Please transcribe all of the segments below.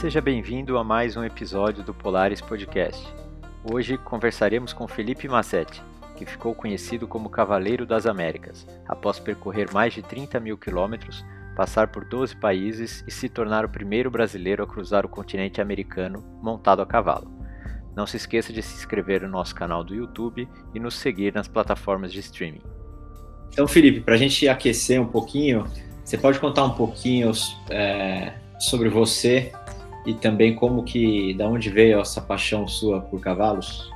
Seja bem-vindo a mais um episódio do Polaris Podcast. Hoje conversaremos com Felipe Massetti, que ficou conhecido como Cavaleiro das Américas, após percorrer mais de 30 mil quilômetros, passar por 12 países e se tornar o primeiro brasileiro a cruzar o continente americano montado a cavalo. Não se esqueça de se inscrever no nosso canal do YouTube e nos seguir nas plataformas de streaming. Então, Felipe, para a gente aquecer um pouquinho, você pode contar um pouquinho é, sobre você e também como que, da onde veio essa paixão sua por cavalos?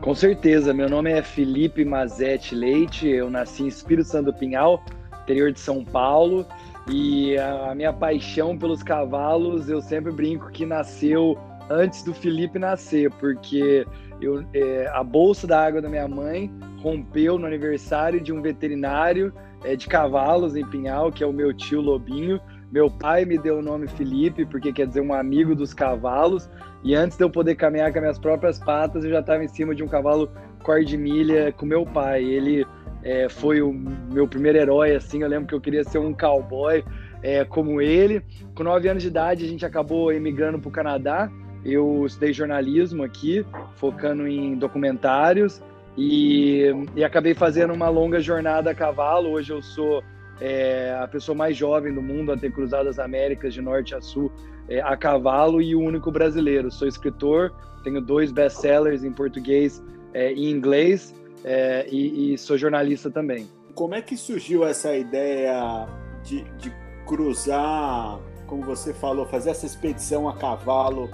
Com certeza, meu nome é Felipe Mazete Leite, eu nasci em Espírito Santo do Pinhal, interior de São Paulo, e a minha paixão pelos cavalos, eu sempre brinco que nasceu antes do Felipe nascer, porque eu, é, a bolsa da água da minha mãe rompeu no aniversário de um veterinário é, de cavalos em Pinhal, que é o meu tio Lobinho. Meu pai me deu o nome Felipe, porque quer dizer um amigo dos cavalos. E antes de eu poder caminhar com as minhas próprias patas, eu já estava em cima de um cavalo cor-de-milha com meu pai. Ele é, foi o meu primeiro herói, assim. Eu lembro que eu queria ser um cowboy é, como ele. Com nove anos de idade, a gente acabou emigrando para o Canadá. Eu estudei jornalismo aqui, focando em documentários. E, e acabei fazendo uma longa jornada a cavalo. Hoje eu sou é, a pessoa mais jovem do mundo a ter cruzado as Américas de norte a sul é, a cavalo e o único brasileiro. Sou escritor, tenho dois best-sellers em português é, e inglês é, e, e, sou jornalista também. Como é que surgiu essa ideia de, de cruzar, como você falou, fazer essa expedição a cavalo?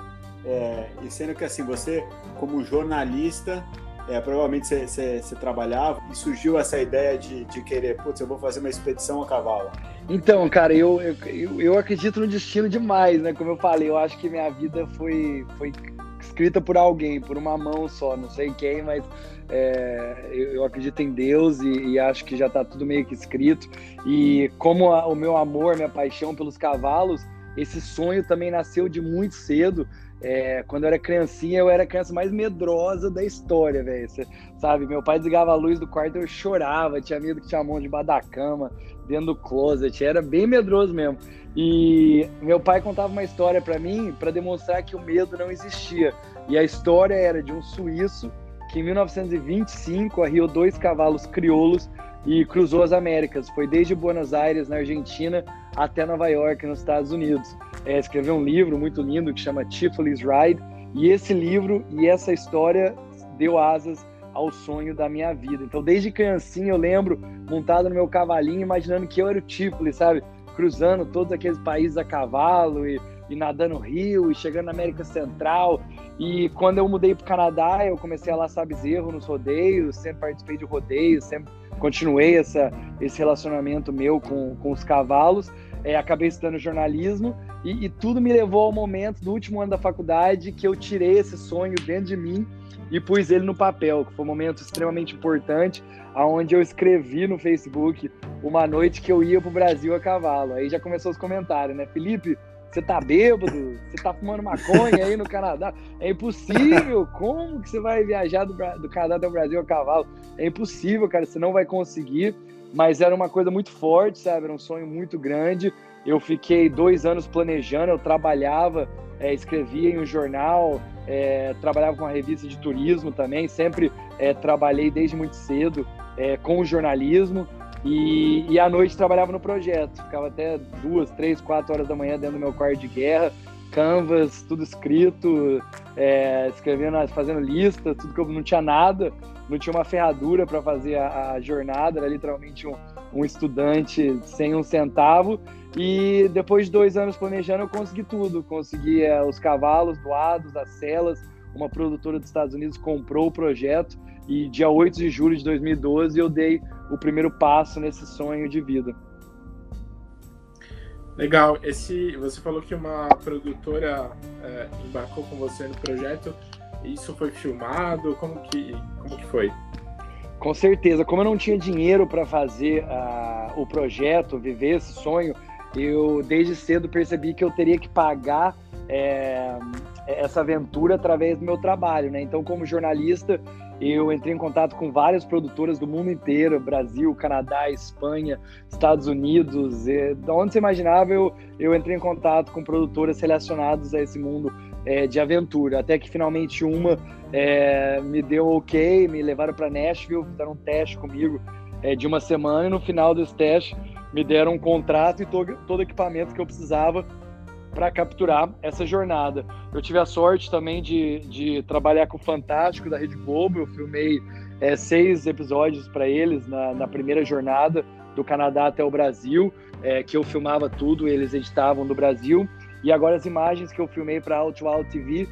É, e sendo que assim, você, como jornalista, é, provavelmente você, trabalhava e surgiu essa ideia de, de querer, putz, eu vou fazer uma expedição a cavalo. Então, cara, eu, eu, eu acredito no destino demais, né? Como eu falei, eu acho que minha vida foi, foi escrita por alguém, por uma mão só, não sei quem, mas é, eu, eu, acredito em Deus e, e, acho que já está tudo meio que escrito. E como a, o meu amor, minha paixão pelos cavalos, esse sonho também nasceu de muito cedo. É, quando eu era criancinha, eu era a criança mais medrosa da história, velho. Sabe, meu pai desligava a luz do quarto, eu chorava, tinha medo que tinha mão debaixo da cama, dentro do closet, era bem medroso mesmo. E meu pai contava uma história para mim para demonstrar que o medo não existia. E a história era de um suíço que em 1925 arriou dois cavalos crioulos e cruzou as Américas. Foi desde Buenos Aires, na Argentina, até Nova York, nos Estados Unidos. É, escreveu um livro muito lindo que chama Tiflis Ride, e esse livro e essa história deu asas ao sonho da minha vida. Então, desde criancinha, eu lembro, montado no meu cavalinho, imaginando que eu era o Tiflis, sabe? Cruzando todos aqueles países a cavalo e, e nadando rio e chegando na América Central. E quando eu mudei para o Canadá, eu comecei a laçar bezerro nos rodeios, sempre participei de rodeios, sempre continuei essa, esse relacionamento meu com, com os cavalos. É, acabei estudando jornalismo e, e, tudo me levou ao momento do último ano da faculdade que eu tirei esse sonho dentro de mim e pus ele no papel, que foi um momento extremamente importante, aonde eu escrevi no Facebook uma noite que eu ia para o Brasil a cavalo. Aí já começou os comentários, né? Felipe, você tá bêbado? Você tá fumando maconha aí no Canadá? É impossível! Como que você vai viajar do, do Canadá até o Brasil a cavalo? É impossível, cara, você não vai conseguir. Mas era uma coisa muito forte, sabe? Era um sonho muito grande. Eu fiquei dois anos planejando, eu trabalhava, é, escrevia em um jornal, é, trabalhava com uma revista de turismo também, sempre é, trabalhei desde muito cedo é, com o jornalismo. E, e à noite trabalhava no projeto, ficava até duas, três, quatro horas da manhã dentro do meu quarto de guerra, canvas, tudo escrito, é, escrevendo, fazendo lista, tudo que eu não tinha nada, não tinha uma ferradura para fazer a, a, jornada, era literalmente um, um estudante sem um centavo. E depois de dois anos planejando, eu consegui tudo. Consegui é, os cavalos doados, as celas. Uma produtora dos Estados Unidos comprou o projeto e dia 8 de julho de 2012 eu dei o primeiro passo nesse sonho de vida. Legal. Esse, você falou que uma produtora é, embarcou com você no projeto. Isso foi filmado? Como que, como que foi? Com certeza. Como eu não tinha dinheiro para fazer uh, o projeto, viver esse sonho, eu desde cedo percebi que eu teria que pagar é, essa aventura através do meu trabalho, né? Então, como jornalista, eu entrei em contato com várias produtoras do mundo inteiro, Brasil, Canadá, Espanha, Estados Unidos, e, de onde você imaginava, eu, eu entrei em contato com produtoras relacionadas a esse mundo é, de aventura, até que finalmente uma é, me deu ok, me levaram para Nashville, fizeram um teste comigo é, de uma semana, e no final desse teste me deram um contrato e todo, todo equipamento que eu precisava para capturar essa jornada. Eu tive a sorte também de, de trabalhar com o Fantástico da Rede Globo, eu filmei é, seis episódios para eles na, na, primeira jornada do Canadá até o Brasil, é, que eu filmava tudo, eles editavam do Brasil, e agora as imagens que eu filmei para Auto Out TV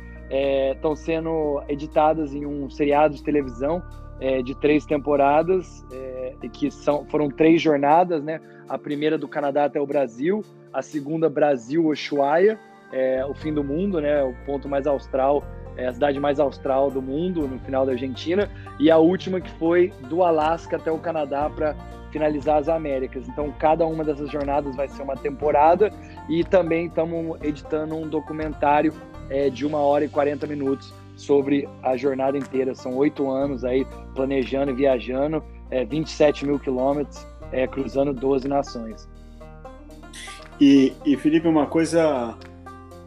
estão é, sendo editadas em um seriado de televisão é, de três temporadas, é, que são, foram três jornadas, né? A primeira do Canadá até o Brasil, a segunda Brasil-Ushuaia, é, o fim do mundo, né? O ponto mais austral, é a cidade mais austral do mundo, no final da Argentina, e a última que foi do Alasca até o Canadá para finalizar as Américas. Então, cada uma dessas jornadas vai ser uma temporada e também estamos editando um documentário é, de uma hora e 40 minutos sobre a jornada inteira. São oito anos aí planejando e viajando, é, 27 mil quilômetros, é, cruzando 12 nações. E, e, Felipe, uma coisa,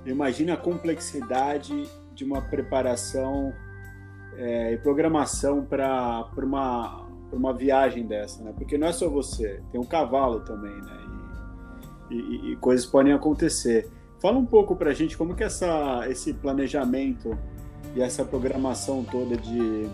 imagina a complexidade de uma preparação é, e programação para uma, uma viagem dessa, né? Porque não é só você, tem um cavalo também, né? E, e, e coisas podem acontecer. Fala um pouco para a gente como que essa, esse planejamento e essa programação toda de,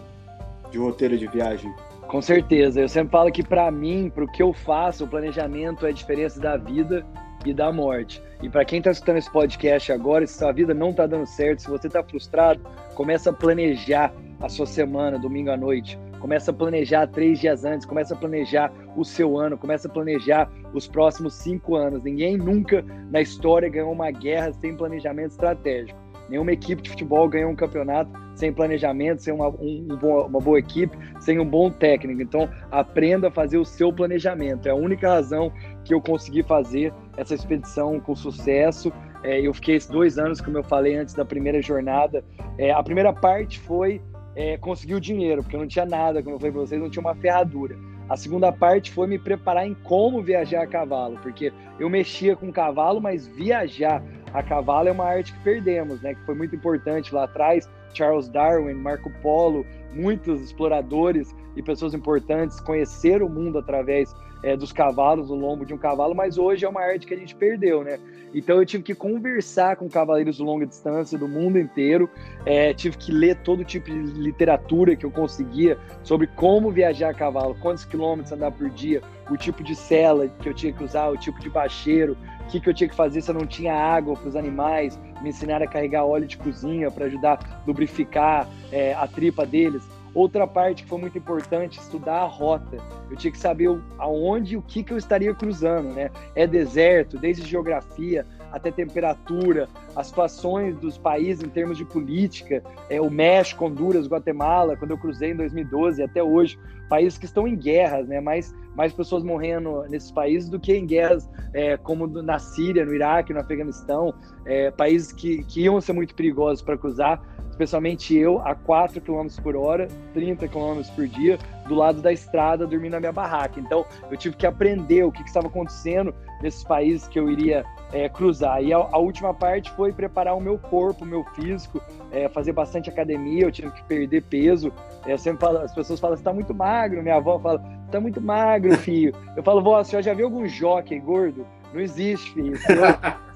de roteiro de viagem? Com certeza. Eu sempre falo que para mim, para o que eu faço, o planejamento é a diferença da vida e da morte. E para quem está escutando esse podcast agora, se sua vida não está dando certo, se você está frustrado, começa a planejar a sua semana, domingo à noite. Começa a planejar três dias antes, começa a planejar o seu ano, começa a planejar os próximos cinco anos. Ninguém nunca na história ganhou uma guerra sem planejamento estratégico. Nenhuma equipe de futebol ganhou um campeonato sem planejamento, sem uma, um, uma boa equipe, sem um bom técnico. Então, aprenda a fazer o seu planejamento. É a única razão que eu consegui fazer essa expedição com sucesso. É, eu fiquei dois anos, como eu falei antes da primeira jornada. É, a primeira parte foi é, conseguir o dinheiro, porque eu não tinha nada, como eu falei para vocês, não tinha uma ferradura. A segunda parte foi me preparar em como viajar a cavalo, porque eu mexia com cavalo, mas viajar a cavalo é uma arte que perdemos, né? Que foi muito importante lá atrás. Charles Darwin, Marco Polo, muitos exploradores e pessoas importantes conheceram o mundo através é, dos cavalos, o lombo de um cavalo, mas hoje é uma arte que a gente perdeu, né? Então eu tive que conversar com cavaleiros de longa distância do mundo inteiro, é, tive que ler todo tipo de literatura que eu conseguia sobre como viajar a cavalo, quantos quilômetros andar por dia, o tipo de cela que eu tinha que usar, o tipo de bacheiro, o que, que eu tinha que fazer se eu não tinha água para os animais, me ensinaram a carregar óleo de cozinha para ajudar a lubrificar é, a tripa deles. Outra parte que foi muito importante, estudar a rota. Eu tinha que saber aonde o que, que eu estaria cruzando, né? É deserto, desde geografia até temperatura, as situações dos países em termos de política, é, o México, Honduras, Guatemala, quando eu cruzei em 2012 até hoje, países que estão em guerras, né? Mais, mais pessoas morrendo nesses países do que em guerras é, como na Síria, no Iraque, no Afeganistão, é, países que, que iam ser muito perigosos para cruzar especialmente eu, a 4 km por hora, 30 km por dia, do lado da estrada, dormindo na minha barraca. Então, eu tive que aprender o que, que estava acontecendo nesses países que eu iria é, cruzar. E a, a, última parte foi preparar o meu corpo, o meu físico, é, fazer bastante academia, eu tive que perder peso. É, sempre falo, as pessoas falam, você está muito magro, minha avó fala, está muito magro, filho. Eu falo, vó, a senhora já viu algum jockey gordo? Não existe, filho.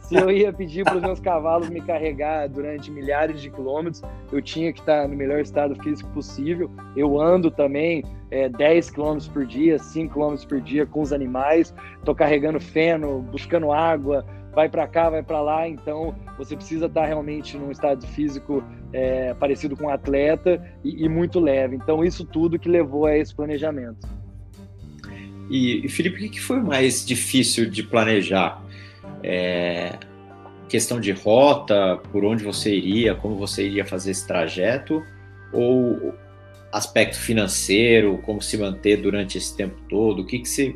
se eu ia pedir para os meus cavalos me carregar durante milhares de quilômetros, eu tinha que estar no melhor estado físico possível. Eu ando também é, 10 quilômetros por dia, 5 quilômetros por dia com os animais, estou carregando feno, buscando água, vai para cá, vai para lá. Então, você precisa estar realmente num estado físico é, parecido com um atleta e, e, muito leve. Então, isso tudo que levou a esse planejamento. E, Felipe, o que foi mais difícil de planejar? é, questão de rota, por onde você iria, como você iria fazer esse trajeto, ou aspecto financeiro, como se manter durante esse tempo todo? O que, que você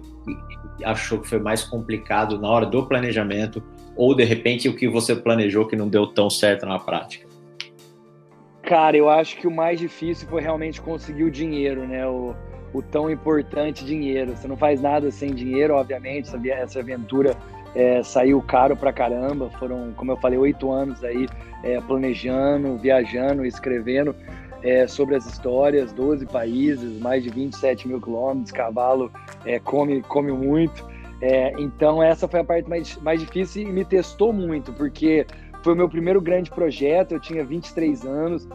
achou que foi mais complicado na hora do planejamento, ou de repente o que você planejou que não deu tão certo na prática? Cara, eu acho que o mais difícil foi realmente conseguir o dinheiro, né? O, o tão importante dinheiro. Você não faz nada sem dinheiro, obviamente. Essa aventura é, saiu caro pra caramba. Foram, como eu falei, oito anos aí é, planejando, viajando, escrevendo é, sobre as histórias, 12 países, mais de 27 mil quilômetros, cavalo é, come, come muito. É, então essa foi a parte mais, mais difícil e me testou muito, porque foi o meu primeiro grande projeto, eu tinha 23 anos,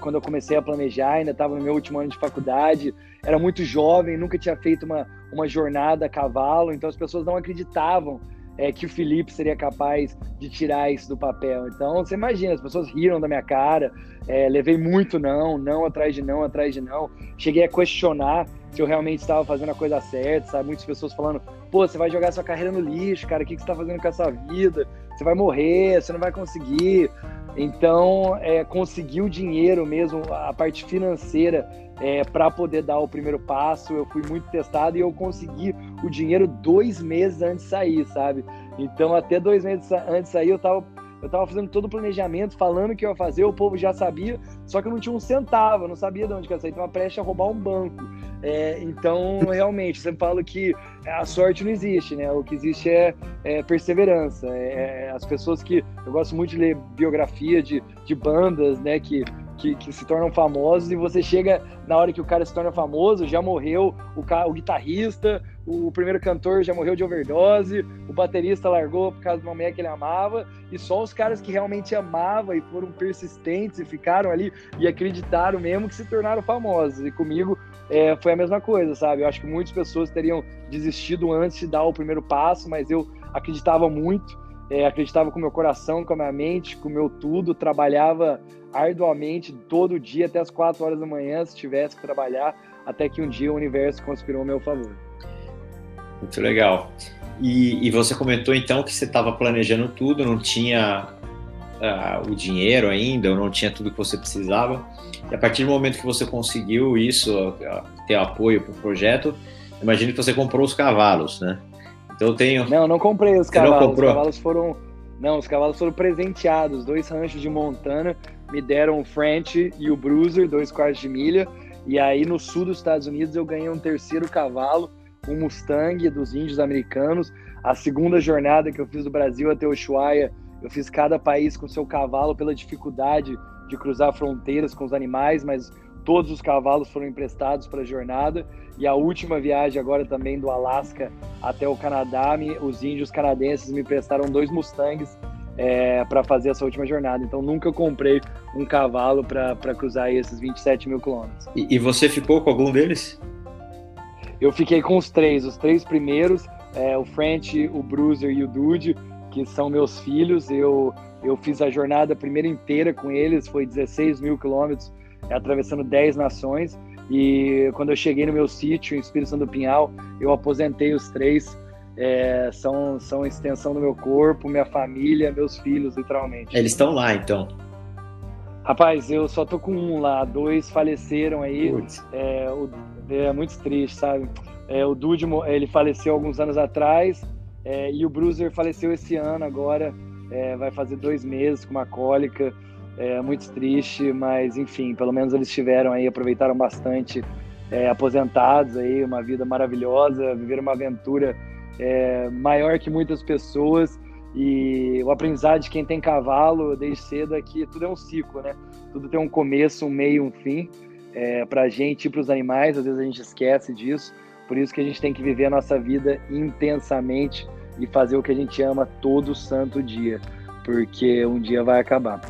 quando eu comecei a planejar, ainda estava no meu último ano de faculdade, era muito jovem, nunca tinha feito uma, uma jornada a cavalo, então as pessoas não acreditavam é, que o Felipe seria capaz de tirar isso do papel. Então, você imagina, as pessoas riram da minha cara, é, levei muito não, não atrás de não, atrás de não. Cheguei a questionar se eu realmente estava fazendo a coisa certa, sabe? Muitas pessoas falando, pô, você vai jogar sua carreira no lixo, cara, o que, que você está fazendo com a sua vida? Você vai morrer, você não vai conseguir. Então, é, conseguir o dinheiro mesmo, a parte financeira, é, para poder dar o primeiro passo. Eu fui muito testado e eu consegui o dinheiro dois meses antes de sair, sabe? Então, até dois meses antes de sair, eu tava, eu tava fazendo todo o planejamento, falando que eu ia fazer, o povo já sabia, só que eu não tinha um centavo, eu não sabia de onde que ia sair, tava prestes a roubar um banco. É, então, realmente, sempre falo que a sorte não existe, né? O que existe é, é perseverança. É, é, as pessoas que. Eu gosto muito de ler biografia de, de bandas, né? Que que, que, se tornam famosos e você chega na hora que o cara se torna famoso, já morreu o, o guitarrista, o primeiro cantor já morreu de overdose, o baterista largou por causa de uma mulher que ele amava, e só os caras que realmente amavam e foram persistentes e ficaram ali e acreditaram mesmo que se tornaram famosos. E comigo é, foi a mesma coisa, sabe? Eu acho que muitas pessoas teriam desistido antes de dar o primeiro passo, mas eu acreditava muito, é, acreditava com meu coração, com a minha mente, com o meu tudo, trabalhava arduamente todo dia até as quatro horas da manhã, se tivesse que trabalhar, até que um dia o universo conspirou a meu favor. Muito legal. E, e você comentou então que você estava planejando tudo, não tinha uh, o dinheiro ainda, ou não tinha tudo que você precisava. E a partir do momento que você conseguiu isso, uh, ter apoio para o projeto, imagino que você comprou os cavalos, né? Então eu tenho. Não, não comprei os cavalos. Os cavalos foram. Não, os cavalos foram presenteados. Dois ranchos de Montana me deram o French e o Bruiser, dois quartos de milha. E aí no sul dos Estados Unidos eu ganhei um terceiro cavalo, um Mustang dos índios americanos. A segunda jornada que eu fiz do Brasil até Ushuaia, eu fiz cada país com seu cavalo pela dificuldade de cruzar fronteiras com os animais, mas todos os cavalos foram emprestados para a jornada. E a última viagem agora também do Alasca até o Canadá, os índios canadenses me prestaram dois Mustangs é, para fazer essa última jornada. Então nunca comprei um cavalo para cruzar esses 27 mil quilômetros. E, e, você ficou com algum deles? Eu fiquei com os três, os três primeiros, é, o French, o Bruiser e o Dude, que são meus filhos. Eu, eu fiz a jornada primeira inteira com eles, foi 16 mil quilômetros, é, atravessando 10 nações. E quando eu cheguei no meu sítio, em Espírito Santo do Pinhal, eu aposentei os três. É, são, são extensão do meu corpo, minha família, meus filhos, literalmente. Eles estão lá, então? Rapaz, eu só tô com um lá, dois faleceram aí. É, o, é muito triste, sabe? É, o Dude, ele faleceu alguns anos atrás é, e o Bruiser faleceu esse ano agora. É, vai fazer dois meses com uma cólica. É muito triste, mas enfim, pelo menos eles tiveram aí, aproveitaram bastante, é, aposentados aí, uma vida maravilhosa, viveram uma aventura é, maior que muitas pessoas. E o aprendizado de quem tem cavalo desde cedo é que tudo é um ciclo, né? Tudo tem um começo, um meio, um fim. É, para a gente e para os animais, às vezes a gente esquece disso. Por isso que a gente tem que viver a nossa vida intensamente e fazer o que a gente ama todo santo dia, porque um dia vai acabar.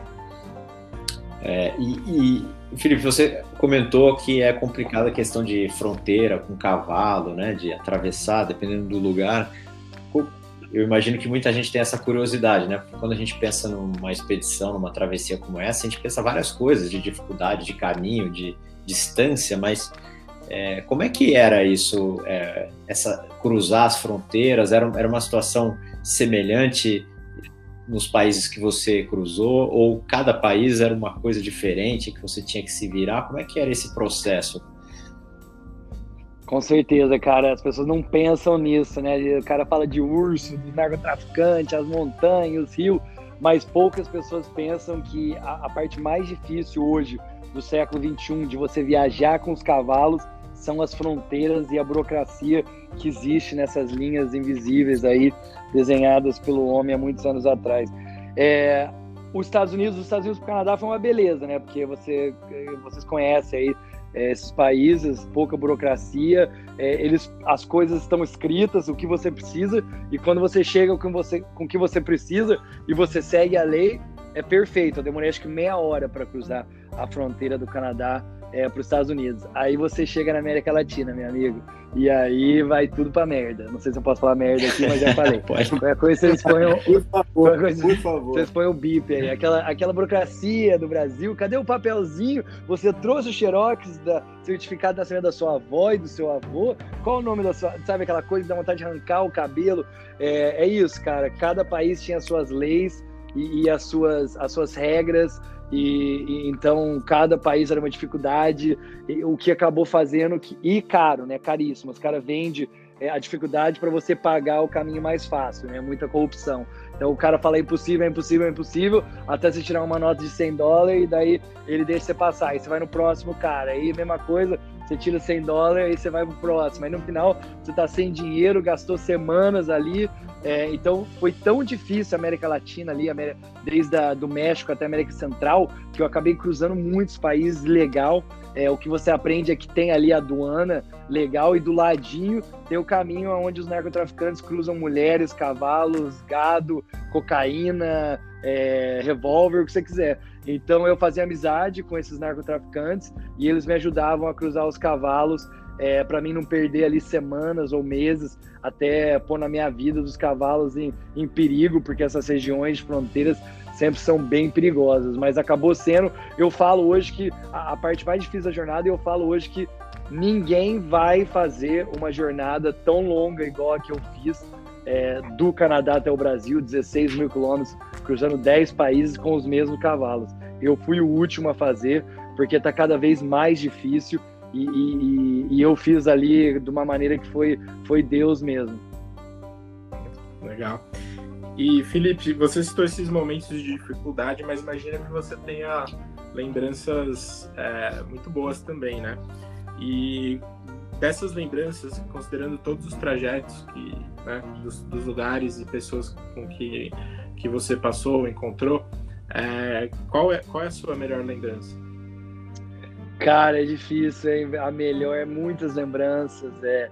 É, e, e, Felipe, você comentou que é complicada a questão de fronteira com cavalo, né, de atravessar, dependendo do lugar. Eu imagino que muita gente tem essa curiosidade, né? Quando a gente pensa numa expedição, numa travessia como essa, a gente pensa várias coisas de dificuldade, de caminho, de distância, mas é, como é que era isso? É, essa cruzar as fronteiras era, era uma situação semelhante nos países que você cruzou, ou cada país era uma coisa diferente que você tinha que se virar? Como é que era esse processo? Com certeza, cara. As pessoas não pensam nisso, né? O cara fala de urso, de narcotraficante, as montanhas, os rios, mas poucas pessoas pensam que a, a parte mais difícil hoje do século 21 de você viajar com os cavalos são as fronteiras e a burocracia que existe nessas linhas invisíveis aí desenhadas pelo homem há muitos anos atrás. É, os Estados Unidos, os Estados Unidos para o Canadá foi uma beleza, né? Porque você, vocês conhecem aí é, esses países, pouca burocracia, é, eles, as coisas estão escritas, o que você precisa, e quando você chega com você, com o que você precisa e você segue a lei, é perfeito. Eu demorei acho que meia hora para cruzar a fronteira do Canadá é, para os Estados Unidos. Aí você chega na América Latina, meu amigo, e aí vai tudo para merda. Não sei se eu posso falar merda aqui, mas já falei. Pode. Qualquer coisa vocês põem o, Por favor, coisa, por favor. vocês põem o bip aí. Aquela, aquela burocracia do Brasil, cadê o papelzinho? Você trouxe o xerox da certificado nascimento da sua avó e do seu avô? Qual o nome da sua. Sabe aquela coisa que dá vontade de arrancar o cabelo? É, é isso, cara. Cada país tinha suas leis e, e as, suas, as suas regras. E, e, então cada país era uma dificuldade, e, o que acabou fazendo que e caro, né? Caríssimo. Os caras vendem é, a dificuldade para você pagar o caminho mais fácil, né? Muita corrupção. Então o cara fala impossível, é impossível, é impossível, até você tirar uma nota de 100 dólares e daí ele deixa você passar. Aí você vai no próximo cara. Aí mesma coisa, você tira 100 dólares e você vai pro próximo. Aí no final você tá sem dinheiro, gastou semanas ali. É, então foi tão difícil a América Latina ali, desde a, do México até a América Central, que eu acabei cruzando muitos países legal. É, o que você aprende é que tem ali a aduana legal e do ladinho tem o caminho onde os narcotraficantes cruzam mulheres, cavalos, gado, cocaína, é, revólver, o que você quiser. Então eu fazia amizade com esses narcotraficantes e eles me ajudavam a cruzar os cavalos é, para mim não perder ali semanas ou meses até pôr na minha vida dos cavalos em, em perigo, porque essas regiões de fronteiras sempre são bem perigosas. Mas acabou sendo, eu falo hoje que a, a parte mais difícil da jornada, eu falo hoje que ninguém vai fazer uma jornada tão longa igual a que eu fiz é, do Canadá até o Brasil, 16 mil quilômetros, cruzando 10 países com os mesmos cavalos. Eu fui o último a fazer, porque está cada vez mais difícil e, e, e, eu fiz ali de uma maneira que foi, foi Deus mesmo. Legal. E Felipe, você citou esses momentos de dificuldade, mas imagina que você tenha lembranças é, muito boas também, né? E dessas lembranças, considerando todos os trajetos que, né, dos, dos, lugares e pessoas com que, que você passou, encontrou, é, qual, é, qual é a sua melhor lembrança? Cara, é difícil, hein? A melhor é muitas lembranças. É,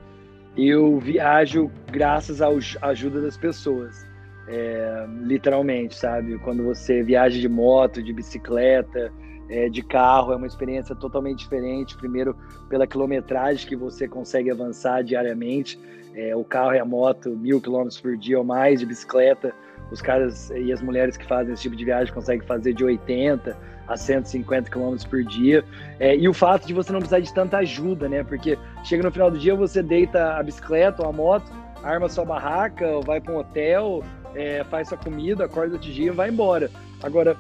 eu viajo graças à ajuda das pessoas, é, literalmente, sabe? Quando você viaja de moto, de bicicleta, é, de carro, é uma experiência totalmente diferente. Primeiro, pela quilometragem que você consegue avançar diariamente. É, o carro e a moto, mil quilômetros por dia ou mais, de bicicleta. Os caras e as mulheres que fazem esse tipo de viagem conseguem fazer de 80 a 150 km por dia. É, e o fato de você não precisar de tanta ajuda, né? Porque chega no final do dia, você deita a bicicleta ou a moto, arma sua barraca, vai para um hotel, é, faz sua comida, acorda de dia e vai embora. Agora,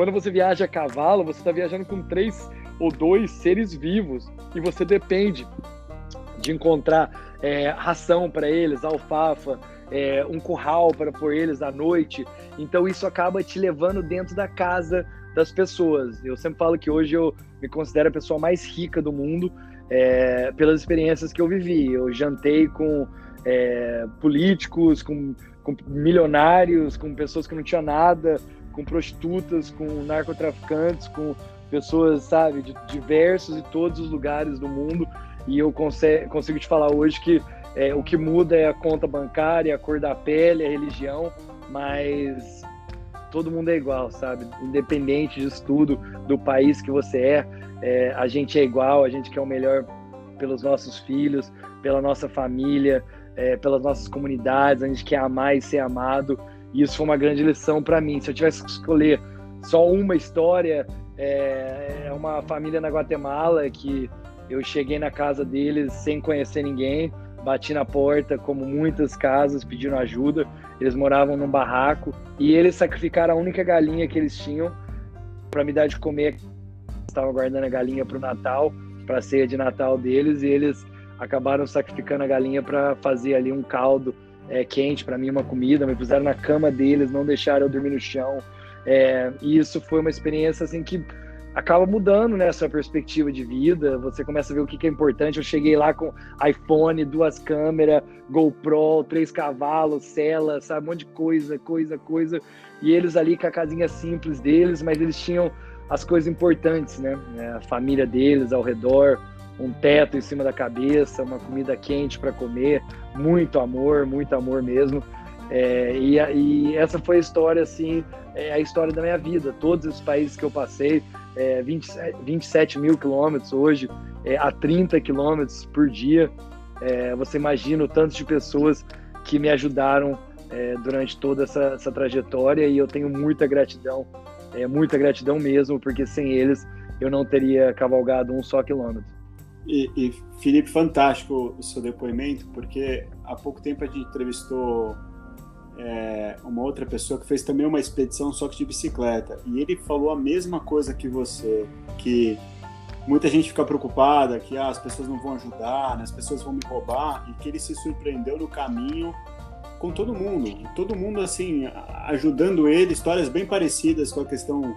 quando você viaja a cavalo, você está viajando com três ou dois seres vivos e você depende de encontrar é, ração para eles, alfafa, é, um curral para pôr eles à noite. Então isso acaba te levando dentro da casa das pessoas. Eu sempre falo que hoje eu me considero a pessoa mais rica do mundo é, pelas experiências que eu vivi. Eu jantei com é, políticos, com, com, milionários, com pessoas que não tinham nada, com prostitutas, com narcotraficantes, com pessoas, sabe, de diversos e todos os lugares do mundo. E eu consigo, te falar hoje que é, o que muda é a conta bancária, a cor da pele, a religião, mas todo mundo é igual, sabe? Independente disso tudo, do país que você é, é, a gente é igual, a gente quer o melhor pelos nossos filhos, pela nossa família, é, pelas nossas comunidades, a gente quer amar e ser amado. E isso foi uma grande lição para mim. Se eu tivesse que escolher só uma história, é, é uma família na Guatemala que eu cheguei na casa deles sem conhecer ninguém, bati na porta, como muitas casas, pedindo ajuda. Eles moravam num barraco e eles sacrificaram a única galinha que eles tinham para me dar de comer. Estavam guardando a galinha para o Natal, para a ceia de Natal deles, e eles acabaram sacrificando a galinha para fazer ali um caldo é, quente para mim, uma comida, me puseram na cama deles, não deixaram eu dormir no chão. É, e isso foi uma experiência assim que acaba mudando né, a sua perspectiva de vida. Você começa a ver o que, que é importante. Eu cheguei lá com iPhone, duas câmeras, GoPro, três cavalos, cela, sabe, um monte de coisa, coisa, coisa. E eles ali com a casinha simples deles, mas eles tinham as coisas importantes, né? A família deles ao redor, um teto em cima da cabeça, uma comida quente para comer, muito amor, muito amor mesmo. É, e, e, essa foi a história, assim, é a história da minha vida. Todos os países que eu passei, é, 20, 27 mil quilômetros hoje, é, a 30 quilômetros por dia. É, você imagina o tanto de pessoas que me ajudaram é, durante toda essa, essa, trajetória e eu tenho muita gratidão, é, muita gratidão mesmo, porque sem eles eu não teria cavalgado um só quilômetro. E, e Felipe, fantástico o seu depoimento, porque há pouco tempo a gente entrevistou é, uma outra pessoa que fez também uma expedição só que de bicicleta e ele falou a mesma coisa que você, que muita gente fica preocupada que ah, as pessoas não vão ajudar, né, as pessoas vão me roubar e que ele se surpreendeu no caminho com todo mundo, todo mundo assim ajudando ele, histórias bem parecidas com a questão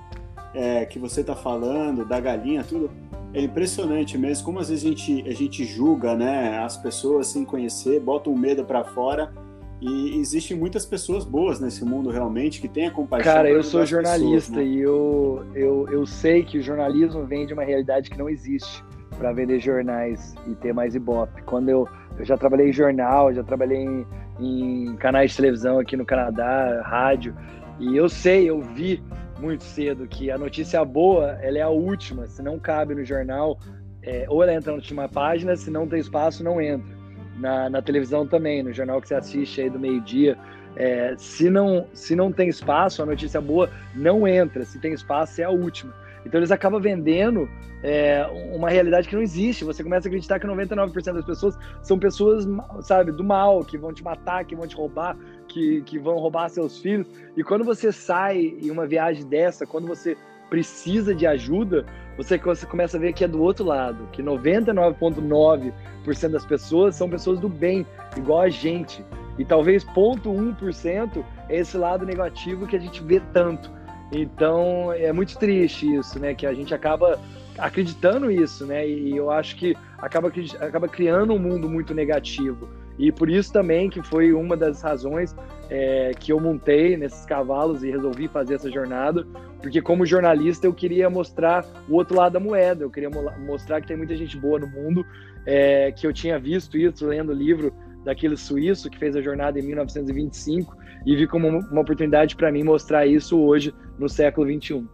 é, que você está falando da galinha, tudo. É impressionante mesmo como às vezes a gente, a gente julga, né, as pessoas sem conhecer, bota um medo para fora e existem muitas pessoas boas nesse mundo realmente que têm a compaixão. Cara, eu sou jornalista pessoas, né? e eu, eu, eu sei que o jornalismo vem de uma realidade que não existe para vender jornais e ter mais ibope. Quando eu, eu já trabalhei em jornal, já trabalhei em, em canais de televisão aqui no Canadá, rádio, e eu sei, eu vi muito cedo que a notícia boa ela é a última, se não cabe no jornal, é, ou ela entra na última página, se não tem espaço, não entra na, na televisão também, no jornal que você assiste aí do meio-dia. É, se, não, se não tem espaço, a notícia boa não entra. Se tem espaço, é a última. Então eles acabam vendendo é, uma realidade que não existe. Você começa a acreditar que 99% das pessoas são pessoas, sabe, do mal, que vão te matar, que vão te roubar, que, que vão roubar seus filhos. E quando você sai em uma viagem dessa, quando você precisa de ajuda, você, você começa a ver que é do outro lado, que 99,9% das pessoas são pessoas do bem, igual a gente. E talvez 0,1% é esse lado negativo que a gente vê tanto. Então é muito triste isso, né? Que a gente acaba acreditando isso, né? E eu acho que acaba, acaba criando um mundo muito negativo. E por isso também que foi uma das razões é, que eu montei nesses cavalos e resolvi fazer essa jornada, porque como jornalista eu queria mostrar o outro lado da moeda, eu queria mostrar que tem muita gente boa no mundo, é, que eu tinha visto isso lendo o livro daquele suíço que fez a jornada em 1925 e vi como uma oportunidade para mim mostrar isso hoje no século 21.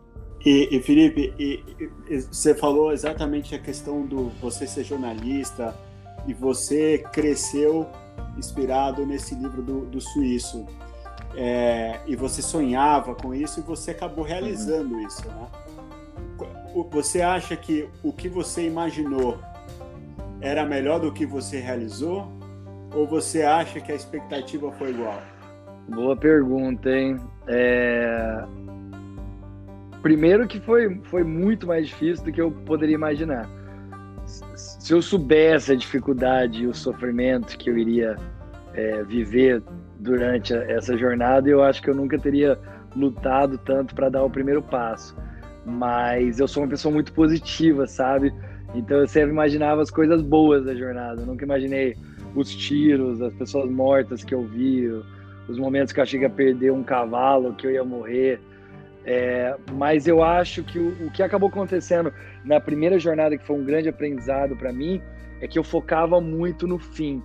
E, e Felipe, e, e, você falou exatamente a questão do você ser jornalista, e você cresceu inspirado nesse livro do, do suíço. É, e você sonhava com isso e você acabou realizando uhum. isso, né? Você acha que o que você imaginou era melhor do que você realizou? Ou você acha que a expectativa foi igual? Boa pergunta, hein? É... Primeiro que foi, foi muito mais difícil do que eu poderia imaginar se eu soubesse a dificuldade e o sofrimento que eu iria é, viver durante essa jornada, eu acho que eu nunca teria lutado tanto para dar o primeiro passo. Mas eu sou uma pessoa muito positiva, sabe? Então eu sempre imaginava as coisas boas da jornada. Eu nunca imaginei os tiros, as pessoas mortas que eu vi, os momentos que eu achei que ia perder um cavalo, que eu ia morrer. É, mas eu acho que o, o, que acabou acontecendo na primeira jornada, que foi um grande aprendizado para mim, é que eu focava muito no fim.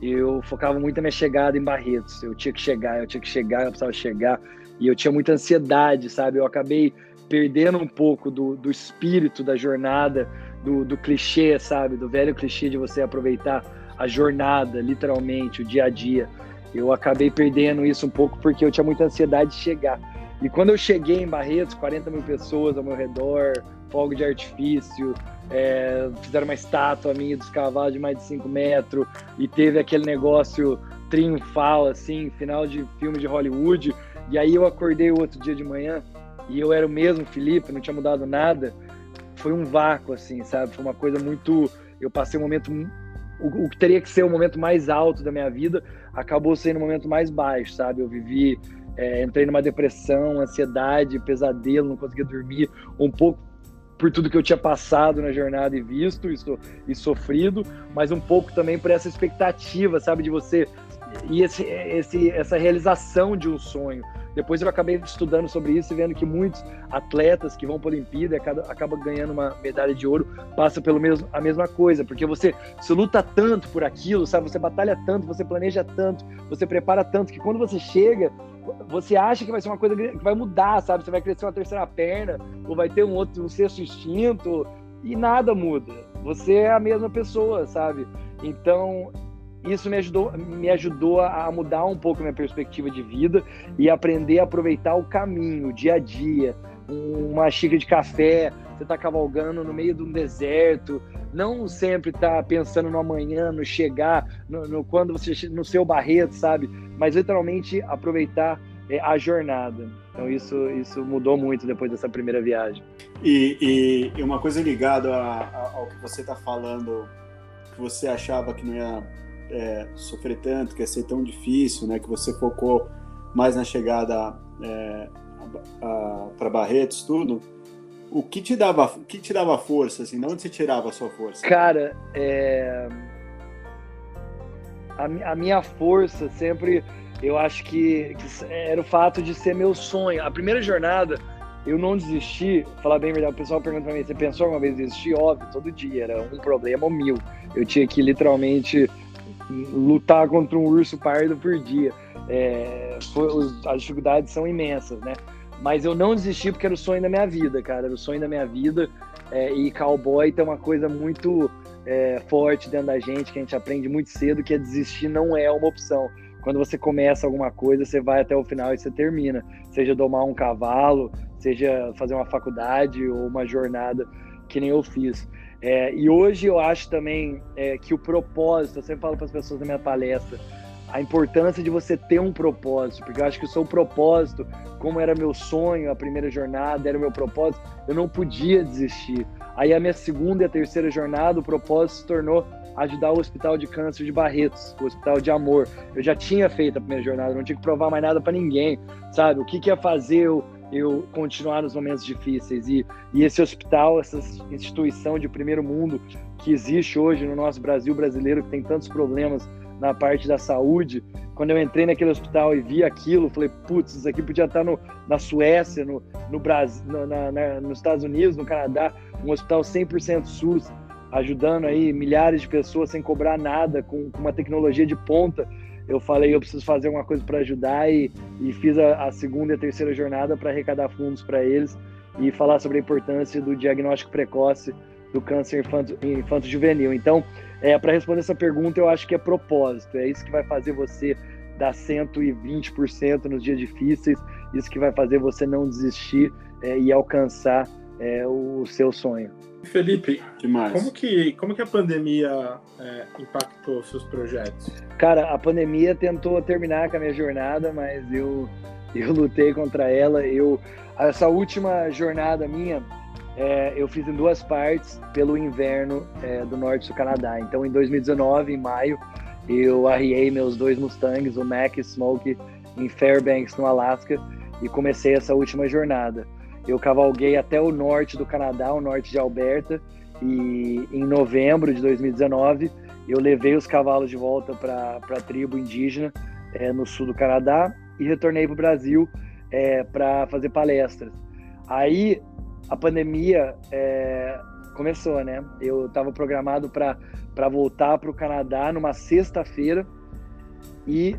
Eu focava muito na minha chegada em Barretos. Eu tinha que chegar, eu tinha que chegar, eu precisava chegar. E eu tinha muita ansiedade, sabe? Eu acabei perdendo um pouco do, do espírito da jornada, do, do clichê, sabe? Do velho clichê de você aproveitar a jornada, literalmente, o dia a dia. Eu acabei perdendo isso um pouco porque eu tinha muita ansiedade de chegar. E quando eu cheguei em Barretos, 40 mil pessoas ao meu redor, fogo de artifício, é, fizeram uma estátua minha dos cavalos de mais de 5 metros, e teve aquele negócio triunfal, assim, final de filme de Hollywood. E aí eu acordei o outro dia de manhã e eu era o mesmo Felipe, não tinha mudado nada. Foi um vácuo, assim, sabe? Foi uma coisa muito. Eu passei um momento o, que teria que ser o momento mais alto da minha vida acabou sendo o momento mais baixo, sabe? Eu vivi, é, entrei numa depressão, ansiedade, pesadelo, não conseguia dormir, um pouco por tudo que eu tinha passado na jornada e visto e, so, e sofrido, mas um pouco também por essa expectativa, sabe, de você e esse, esse, essa realização de um sonho. Depois eu acabei estudando sobre isso e vendo que muitos atletas que vão para a Olimpíada acabam acaba ganhando uma medalha de ouro, passa pelo mesmo a mesma coisa, porque você se luta tanto por aquilo, sabe? Você batalha tanto, você planeja tanto, você prepara tanto que quando você chega, você acha que vai ser uma coisa que vai mudar, sabe? Você vai crescer uma terceira perna, ou vai ter um outro, um sexto instinto, e nada muda. Você é a mesma pessoa, sabe? Então, isso me ajudou, me ajudou a mudar um pouco minha perspectiva de vida e aprender a aproveitar o caminho, o dia a dia, uma xícara de café, você está cavalgando no meio de um deserto, não sempre tá pensando no amanhã, no chegar, no, no quando você no seu barreto, sabe? Mas literalmente aproveitar é, a jornada. Então isso isso mudou muito depois dessa primeira viagem. E, e uma coisa ligada ao que você está falando, que você achava que não ia é, sofrer tanto, que ia ser tão difícil, né? Que você focou mais na chegada é, para Barretos, tudo. O que te dava, o que te dava força, assim? De onde você tirava a sua força? Cara, é... a, a minha força sempre, eu acho que, que, era o fato de ser meu sonho. A primeira jornada, eu não desisti. Falar bem verdade, o pessoal pergunta para mim: você pensou alguma vez desistir? Óbvio, todo dia, era um problema mil. Eu tinha que literalmente lutar contra um urso pardo por dia. É, foi, as dificuldades são imensas, né? Mas eu não desisti porque era o sonho da minha vida, cara. Era o sonho da minha vida. É, e cowboy tem uma coisa muito é, forte dentro da gente, que a gente aprende muito cedo, que é desistir não é uma opção. Quando você começa alguma coisa, você vai até o final e você termina. Seja domar um cavalo, seja fazer uma faculdade ou uma jornada que nem eu fiz. É, e hoje eu acho também é, que o propósito, eu sempre falo para as pessoas na minha palestra, a importância de você ter um propósito, porque eu acho que o seu propósito, como era meu sonho, a primeira jornada, era o meu propósito, eu não podia desistir. Aí a minha segunda e a terceira jornada, o propósito se tornou ajudar o Hospital de Câncer de Barretos, o Hospital de Amor. Eu já tinha feito a primeira jornada, não tinha que provar mais nada para ninguém, sabe? O que, que ia fazer eu eu continuar nos momentos difíceis. E, e esse hospital, essa instituição de primeiro mundo que existe hoje no nosso Brasil brasileiro, que tem tantos problemas na parte da saúde, quando eu entrei naquele hospital e vi aquilo, falei, putz, isso aqui podia estar no, na Suécia, no, no Brasil, no, na, na, nos Estados Unidos, no Canadá, um hospital 100% SUS, ajudando aí milhares de pessoas sem cobrar nada, com, com uma tecnologia de ponta eu falei eu preciso fazer alguma coisa para ajudar e, e fiz a, a, segunda e a terceira jornada para arrecadar fundos para eles e falar sobre a importância do diagnóstico precoce do câncer infanto-juvenil. Então, é, para responder essa pergunta, eu acho que é propósito, é isso que vai fazer você dar 120% nos dias difíceis, isso que vai fazer você não desistir é, e alcançar é, o seu sonho. Felipe, Demais. como que como que a pandemia é, impactou seus projetos? Cara, a pandemia tentou terminar com a minha jornada, mas eu eu lutei contra ela. Eu essa última jornada minha é, eu fiz em duas partes pelo inverno é, do norte do Canadá. Então, em 2019, em maio, eu arriei meus dois Mustangs, o Mac e Smoke, em Fairbanks, no Alasca, e comecei essa última jornada. Eu cavalguei até o norte do Canadá, o norte de Alberta, e em novembro de 2019 eu levei os cavalos de volta para a tribo indígena é, no sul do Canadá e retornei para o Brasil é, para fazer palestras. Aí a pandemia é, começou, né? Eu estava programado para voltar para o Canadá numa sexta-feira e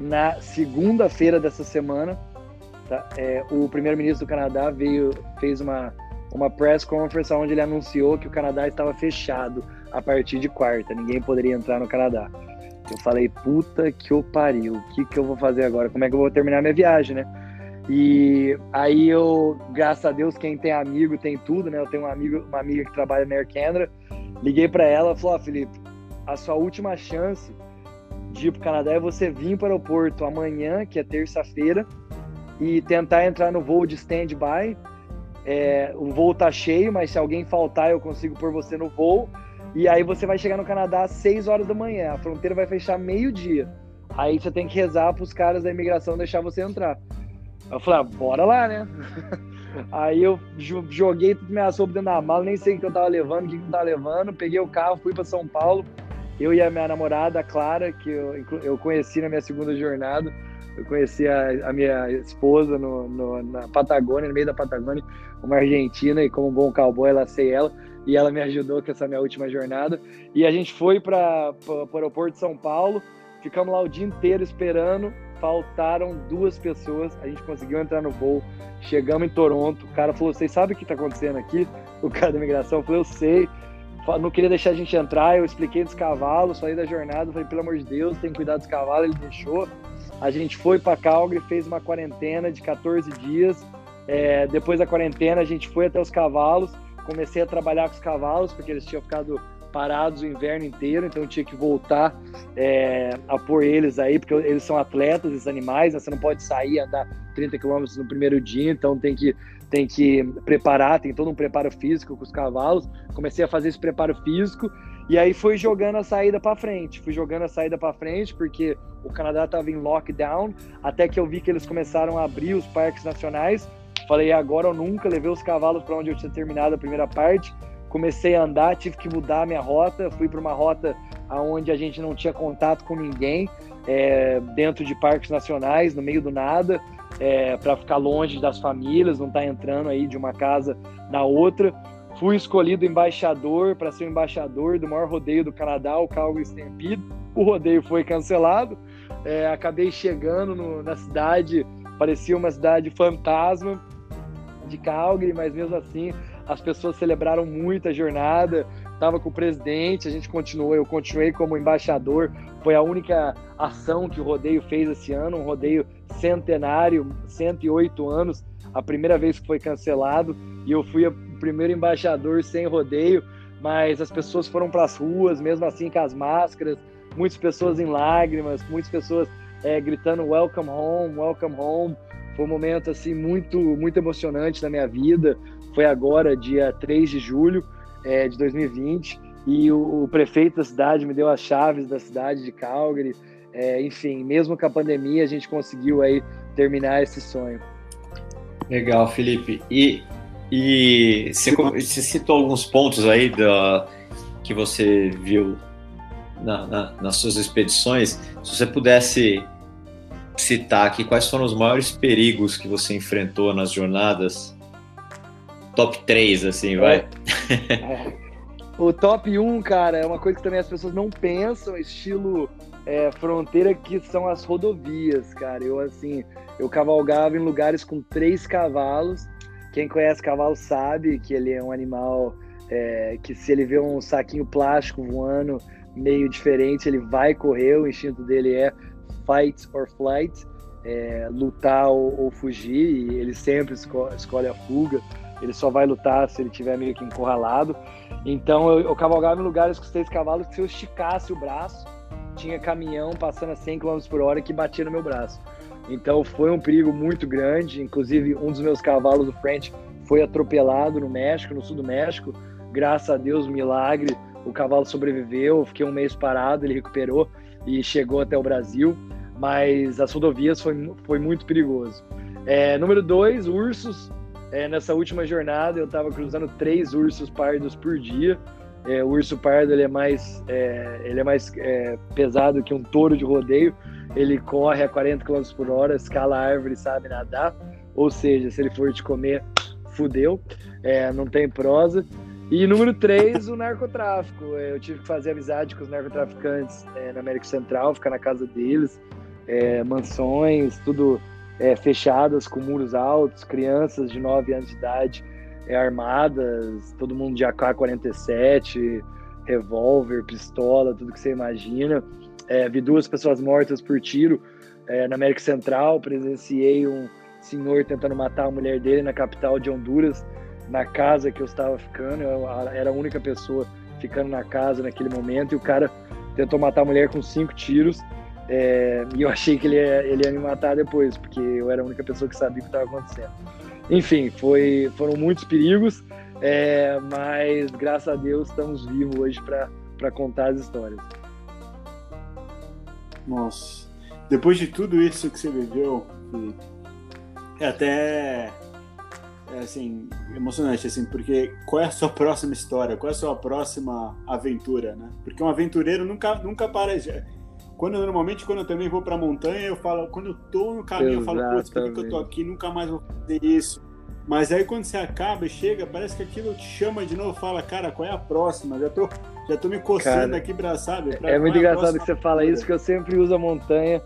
na segunda-feira dessa semana Tá? É, o primeiro-ministro do Canadá veio, fez uma, uma press conference onde ele anunciou que o Canadá estava fechado a partir de quarta, ninguém poderia entrar no Canadá. Eu falei, puta que eu pariu, o que, que eu vou fazer agora? Como é que eu vou terminar minha viagem, né? E aí eu, graças a Deus, quem tem amigo tem tudo, né? Eu tenho um amigo, uma amiga que trabalha na Air Canada, liguei para ela falou, ó, oh, Felipe, a sua última chance de ir pro Canadá é você vir para o aeroporto amanhã, que é terça-feira, e tentar entrar no voo de stand-by. É, o voo tá cheio, mas se alguém faltar, eu consigo pôr você no voo. e aí você vai chegar no Canadá às 6 horas da manhã, a fronteira vai fechar meio-dia. Aí você tem que rezar para os caras da imigração deixar você entrar. Eu falei, ah, bora lá, né? Aí eu joguei tudo minha sopa dentro da mala, nem sei o que eu tava levando, o que eu tava levando. Peguei o carro, fui para São Paulo. Eu e a minha namorada, a Clara, que eu, eu conheci na minha segunda jornada. Eu conheci a, a minha esposa no, no, na Patagônia, no meio da Patagônia, uma argentina, e como um bom cowboy, ela sei ela. E ela me ajudou com essa minha última jornada. E a gente foi para o aeroporto de São Paulo Ficamos lá o dia inteiro esperando. Faltaram duas pessoas. A gente conseguiu entrar no voo. Chegamos em Toronto. O cara falou: Vocês sabem o que está acontecendo aqui? O cara da imigração falou: Eu sei. Não queria deixar a gente entrar. Eu expliquei dos cavalos, falei da jornada. Falei: Pelo amor de Deus, tem que cuidar dos cavalos. Ele deixou. A gente foi para Calgary, fez uma quarentena de 14 dias. É, depois da quarentena, a gente foi até os cavalos. Comecei a trabalhar com os cavalos, porque eles tinham ficado parados o inverno inteiro, então tinha que voltar é, a pôr eles aí, porque eles são atletas, esses animais, né? você não pode sair andar 30 quilômetros no primeiro dia, então tem que, tem que preparar, tem todo um preparo físico com os cavalos. Comecei a fazer esse preparo físico e aí fui jogando a saída para frente, fui jogando a saída para frente, porque o Canadá estava em lockdown, até que eu vi que eles começaram a abrir os parques nacionais. Falei, agora ou nunca, levei os cavalos para onde eu tinha terminado a primeira parte comecei a andar, tive que mudar a minha rota, fui para uma rota onde a gente não tinha contato com ninguém, é, dentro de parques nacionais, no meio do nada, é, para ficar longe das famílias, não estar tá entrando aí de uma casa na outra. Fui escolhido embaixador para ser o embaixador do maior rodeio do Canadá, o Calgary Stampede. O rodeio foi cancelado. É, acabei chegando no, na cidade, parecia uma cidade fantasma de Calgary, mas mesmo assim as pessoas celebraram muito a jornada, estava com o presidente, a gente continuou, eu continuei como embaixador, foi a única ação que o rodeio fez esse ano, um rodeio centenário, 108 anos, a primeira vez que foi cancelado, e eu fui o primeiro embaixador sem rodeio, mas as pessoas foram para as ruas, mesmo assim com as máscaras, muitas pessoas em lágrimas, muitas pessoas é, gritando welcome home, welcome home. Foi um momento assim muito muito emocionante na minha vida foi agora, dia 3 de julho é, de 2020, e o, o, prefeito da cidade me deu as chaves da cidade de Calgary. É, enfim, mesmo com a pandemia, a gente conseguiu aí terminar esse sonho. Legal, Felipe. E, e você, você citou alguns pontos aí da, que você viu na, na, nas suas expedições. Se você pudesse citar aqui quais foram os maiores perigos que você enfrentou nas jornadas top 3, assim, vai. É. O top 1, cara, é uma coisa que também as pessoas não pensam, estilo é, fronteira, que são as rodovias, cara. Eu, assim, eu cavalgava em lugares com três cavalos. Quem conhece cavalo sabe que ele é um animal é, que se ele vê um saquinho plástico voando meio diferente, ele vai correr. O instinto dele é fight or flight, é, lutar ou, ou, fugir, e ele sempre esco escolhe a fuga ele só vai lutar se ele tiver meio que encurralado. Então eu, eu cavalgava em lugares com seis cavalos que se eu esticasse o braço, tinha caminhão passando a 100 km por hora que batia no meu braço. Então foi um perigo muito grande. Inclusive, um dos meus cavalos, o French, foi atropelado no México, no sul do México. Graças a Deus, milagre, o cavalo sobreviveu. Eu fiquei um mês parado, ele recuperou e chegou até o Brasil. Mas as rodovias foi, foi muito perigoso. É, número dois, ursos. É, nessa última jornada eu estava cruzando três ursos pardos por dia. É, o urso pardo ele é mais, é, ele é mais é, pesado que um touro de rodeio. Ele corre a 40 km por hora, escala a árvore, sabe nadar. Ou seja, se ele for te comer, fudeu. É, não tem prosa. E número 3, o narcotráfico. É, eu tive que fazer amizade com os narcotraficantes na América Central, ficar na casa deles, mansões, tudo é, fechadas com muros altos, crianças de 9 anos de idade é, armadas, todo mundo de AK-47, revólver, pistola, tudo que você imagina. É, vi duas pessoas mortas por tiro é, na América Central, presenciei um senhor tentando matar a mulher dele na capital de Honduras, na casa que eu estava ficando, eu era a única pessoa ficando na casa naquele momento, e o cara tentou matar a mulher com cinco tiros, é, e eu achei que ele ia, ele ia me matar depois, porque eu era a única pessoa que sabia o que estava acontecendo. Enfim, foi, foram muitos perigos. É, mas graças a Deus estamos vivos hoje para contar as histórias. Nossa, depois de tudo isso que você viveu, é até é, assim emocionante assim, porque qual é a sua próxima história? Qual é a sua próxima aventura, né? Porque um aventureiro nunca nunca para quando normalmente quando eu também vou para montanha, eu falo, quando eu tô no caminho, Exatamente. eu falo, putz, por que, que eu tô aqui? Nunca mais vou fazer isso mas aí quando você acaba e chega, parece que aquilo te chama de novo, fala, cara, qual é a próxima? Já tô, já tô me coçando cara, aqui pra, sabe? Pra, é muito é engraçado que você fala isso, que eu sempre uso a montanha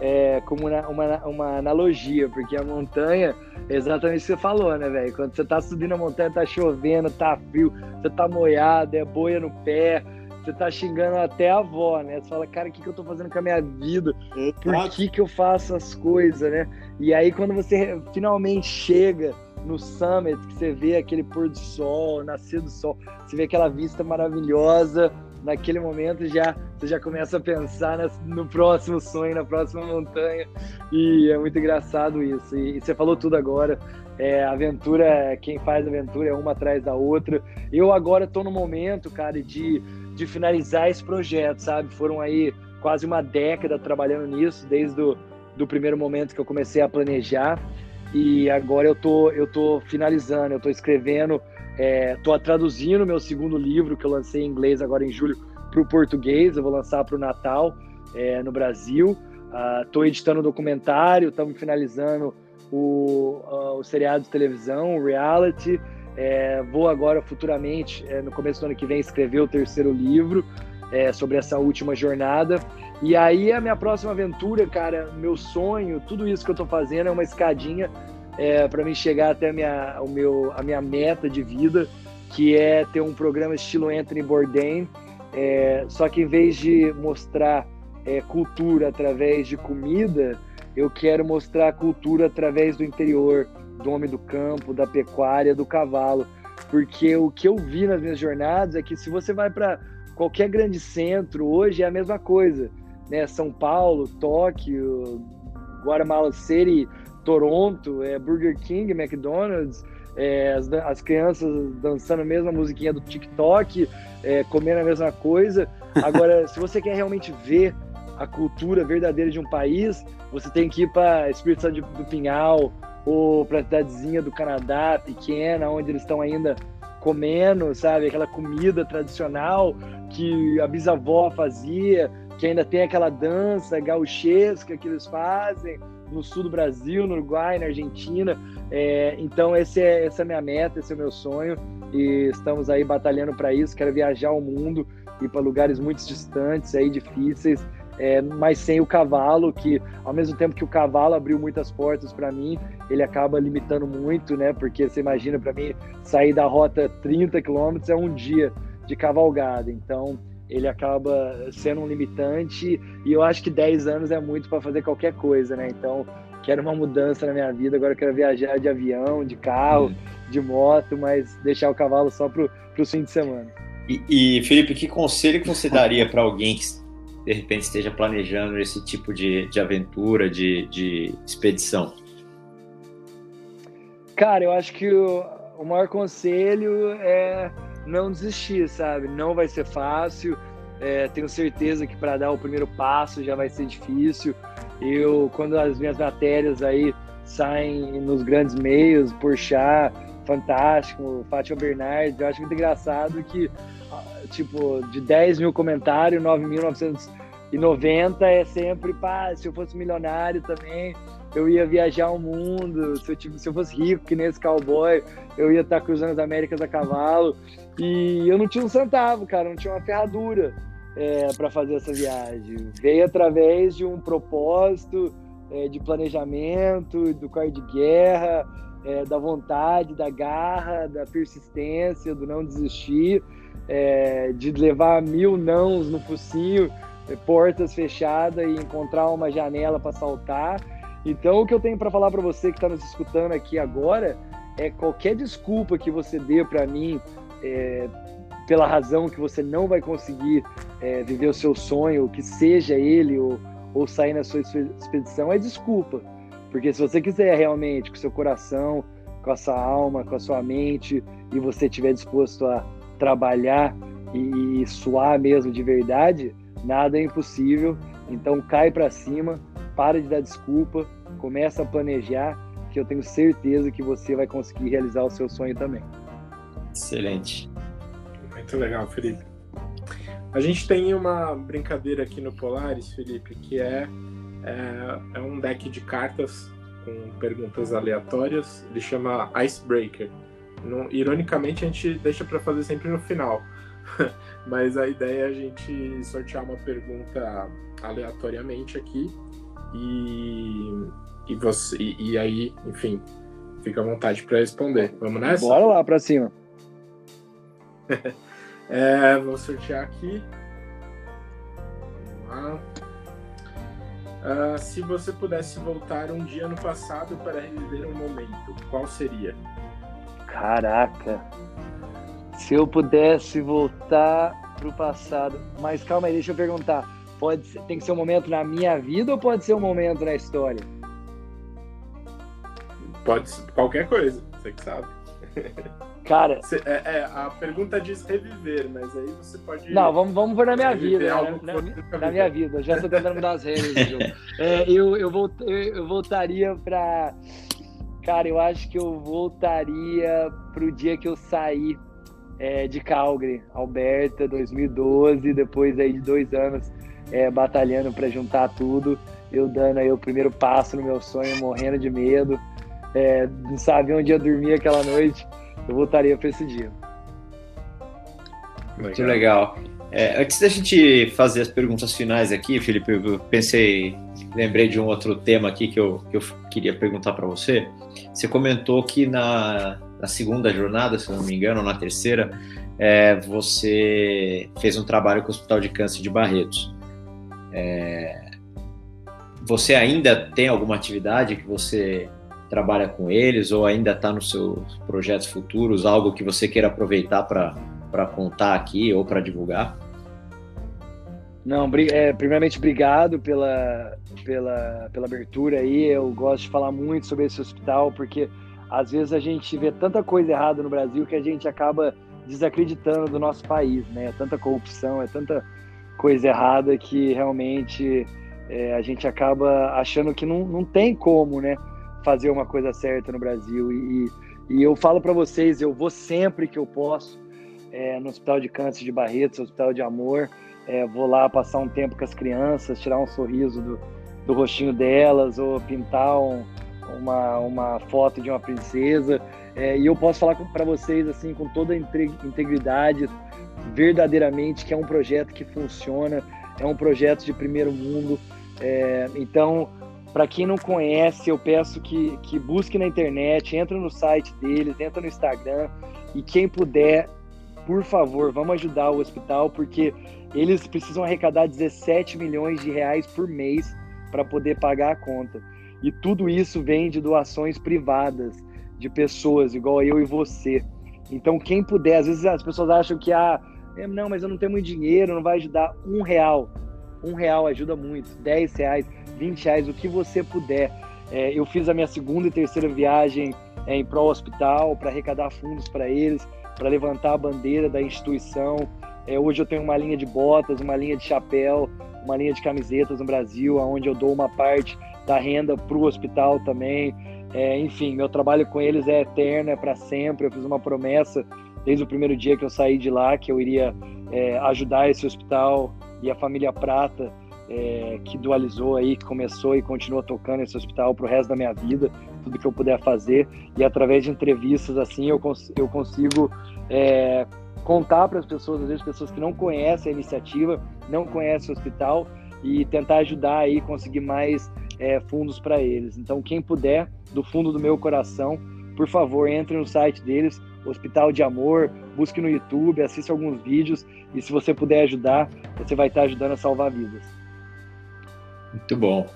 é, como uma, uma, uma, analogia, porque a montanha é exatamente o que você falou, né, velho? Quando você tá subindo a montanha, tá chovendo, tá frio, você tá molhado, é boia no pé, você tá xingando até a avó, né? Você fala, cara, o que, que eu tô fazendo com a minha vida? Por que, que eu faço as coisas, né? E aí, quando você finalmente chega no summit, que você vê aquele pôr do sol, nascer do sol, você vê aquela vista maravilhosa, naquele momento já você já começa a pensar no próximo sonho, na próxima montanha, e é muito engraçado isso. E, você falou tudo agora, é, aventura, quem faz aventura é uma atrás da outra. Eu agora estou no momento, cara, de, de finalizar esse projeto, sabe? Foram aí quase uma década trabalhando nisso, desde o do primeiro momento que eu comecei a planejar e agora eu tô, eu tô finalizando, eu tô escrevendo, é, tô traduzindo meu segundo livro que eu lancei em inglês agora em julho para o português, eu vou lançar para o Natal é, no Brasil. Uh, editando um documentário, estamos finalizando o, uh, o seriado de televisão, o reality. É, vou agora futuramente, é, no começo do ano que vem, escrever o terceiro livro é, sobre essa última jornada. E aí a minha próxima aventura, cara, meu sonho, tudo isso que eu tô fazendo é uma escadinha é, para mim chegar até a minha, o meu, a minha meta de vida, que é ter um programa estilo Anthony Bourdain, é, só que em vez de mostrar é, cultura através de comida, eu quero mostrar cultura através do interior, do homem do campo, da pecuária, do cavalo. Porque o que eu vi nas minhas jornadas é que se você vai para qualquer grande centro hoje é a mesma coisa né? São Paulo, Tóquio, Guatemala City, Toronto, é, Burger King, McDonald's, é, as, as, crianças dançando a mesma musiquinha do TikTok, é, comendo a mesma coisa. Agora, se você quer realmente ver a cultura verdadeira de um país, você tem que ir para Espírito Santo do Pinhal ou para a cidadezinha do Canadá, pequena, onde eles estão ainda comendo, sabe, aquela comida tradicional que a bisavó fazia, que ainda tem aquela dança gauchesca que eles fazem no sul do Brasil, no Uruguai, na Argentina. É, então, esse é, essa é a minha meta, esse é o meu sonho e estamos aí batalhando para isso. Quero viajar o mundo, ir para lugares muito distantes, aí difíceis, é, mas sem o cavalo, que ao mesmo tempo que o cavalo abriu muitas portas para mim, ele acaba limitando muito, né? Porque você imagina para mim sair da rota 30 quilômetros é um dia de cavalgada. Então, ele acaba sendo um limitante e eu acho que 10 anos é muito para fazer qualquer coisa, né? Então, quero uma mudança na minha vida, agora quero viajar de avião, de carro, hum. de moto, mas deixar o cavalo só pro, pro fim de semana. E, e Felipe, que conselho que você daria para alguém que de repente esteja planejando esse tipo de, de aventura, de, de expedição? Cara, eu acho que o, o maior conselho é não desistir, sabe? Não vai ser fácil. É, tenho certeza que para dar o primeiro passo já vai ser difícil. Eu, quando as minhas matérias aí saem nos grandes meios, Porchat, Fantástico, Fátima Bernardes, eu acho muito engraçado que, tipo, de 10 mil comentários, 9.990 é sempre, pá, se eu fosse milionário também, eu ia viajar o mundo, se eu, tipo, se eu fosse rico, que nem esse cowboy, eu ia estar cruzando as Américas a cavalo. E eu não tinha um centavo, cara, não tinha uma ferradura é, para fazer essa viagem. Veio através de um propósito é, de planejamento, do cor de guerra, é, da vontade, da garra, da persistência, do não desistir, é, de levar mil nãos no focinho, portas fechadas e encontrar uma janela para saltar então, o que eu tenho para falar para você que está nos escutando aqui agora é qualquer desculpa que você dê para mim é, pela razão que você não vai conseguir é, viver o seu sonho, que seja ele ou, ou sair na sua expedição, é desculpa. Porque se você quiser realmente, com seu coração, com a sua alma, com a sua mente, e você estiver disposto a trabalhar e, e suar mesmo de verdade, nada é impossível. Então cai para cima, para de dar desculpa, começa a planejar, que eu tenho certeza que você vai conseguir realizar o seu sonho também. Excelente. Muito legal, Felipe. A gente tem uma brincadeira aqui no Polaris, Felipe, que é, é, é um deck de cartas com perguntas aleatórias. Ele chama Icebreaker. No, ironicamente, a gente deixa para fazer sempre no final. Mas a ideia é a gente sortear uma pergunta aleatoriamente aqui e, e você e, e aí, enfim, fica à vontade para responder. Vamos nessa? Bora lá para cima. é, vou sortear aqui. Vamos lá. Uh, se você pudesse voltar um dia no passado para reviver um momento, qual seria? Caraca! Se eu pudesse voltar pro passado. Mas calma aí, deixa eu perguntar. Pode ser, tem que ser um momento na minha vida ou pode ser um momento na história? Pode ser qualquer coisa, você que sabe. Cara. É, é, a pergunta diz reviver, mas aí você pode. Não, vamos, vamos por na minha vida. Né? Na, na, na, minha vida. Já estou tentando mudar as regras do jogo. É, eu, eu, volt, eu, eu voltaria para. Cara, eu acho que eu voltaria pro dia que eu saí é, de Calgary, Alberta, 2012, depois aí de dois anos é, batalhando para juntar tudo, eu dando aí o primeiro passo no meu sonho, morrendo de medo, é, não sabia onde ia dormir aquela noite eu voltaria para esse dia. Muito legal. É, antes da gente fazer as perguntas finais aqui, Felipe, eu pensei, lembrei de um outro tema aqui que eu, que eu queria perguntar para você. Você comentou que na, na, segunda jornada, se não me engano, ou na terceira, é, você fez um trabalho com o Hospital de Câncer de Barretos. É, você ainda tem alguma atividade que você trabalha com eles ou ainda está nos seus projetos futuros, algo que você queira aproveitar para contar aqui ou para divulgar? Não, é, primeiramente, obrigado pela, pela, pela abertura aí. Eu gosto de falar muito sobre esse hospital, porque às vezes a gente vê tanta coisa errada no Brasil que a gente acaba desacreditando do nosso país, né? É tanta corrupção, é tanta coisa errada que realmente é, a gente acaba achando que não, não tem como, né? fazer uma coisa certa no Brasil. E, e eu falo para vocês, eu vou sempre que eu posso é, no Hospital de Câncer de Barretos, Hospital de Amor. É, vou lá passar um tempo com as crianças, tirar um sorriso do, do rostinho delas, ou pintar um, uma, uma foto de uma princesa. É, e eu posso falar para vocês assim com toda a integridade, verdadeiramente, que é um projeto que funciona, é um projeto de primeiro mundo. É, então, para quem não conhece, eu peço que, que busque na internet, entra no site deles, entra no Instagram e quem puder, por favor, vamos ajudar o hospital porque eles precisam arrecadar 17 milhões de reais por mês para poder pagar a conta. E tudo isso vem de doações privadas de pessoas igual eu e você. Então, quem puder, às vezes as pessoas acham que ah, é, não, mas eu não tenho muito dinheiro, não vai ajudar um real. Um real ajuda muito, dez reais. 20 reais, o que você puder. É, eu fiz a minha segunda e terceira viagem é, em pró hospital para arrecadar fundos para eles, para levantar a bandeira da instituição. É, hoje eu tenho uma linha de botas, uma linha de chapéu, uma linha de camisetas no Brasil, onde eu dou uma parte da renda para o hospital também. É, enfim, meu trabalho com eles é eterno, é para sempre. Eu fiz uma promessa desde o primeiro dia que eu saí de lá que eu iria é, ajudar esse hospital e a família Prata é, que dualizou aí, que começou e continua tocando esse hospital para o resto da minha vida, tudo que eu puder fazer. E através de entrevistas assim eu, cons eu consigo é, contar para as pessoas, às vezes pessoas que não conhecem a iniciativa, não conhecem o hospital e tentar ajudar aí, conseguir mais é, fundos para eles. Então, quem puder, do fundo do meu coração, por favor, entre no site deles, Hospital de Amor, busque no YouTube, assista alguns vídeos e se você puder ajudar, você vai estar ajudando a salvar vidas. Muito bom.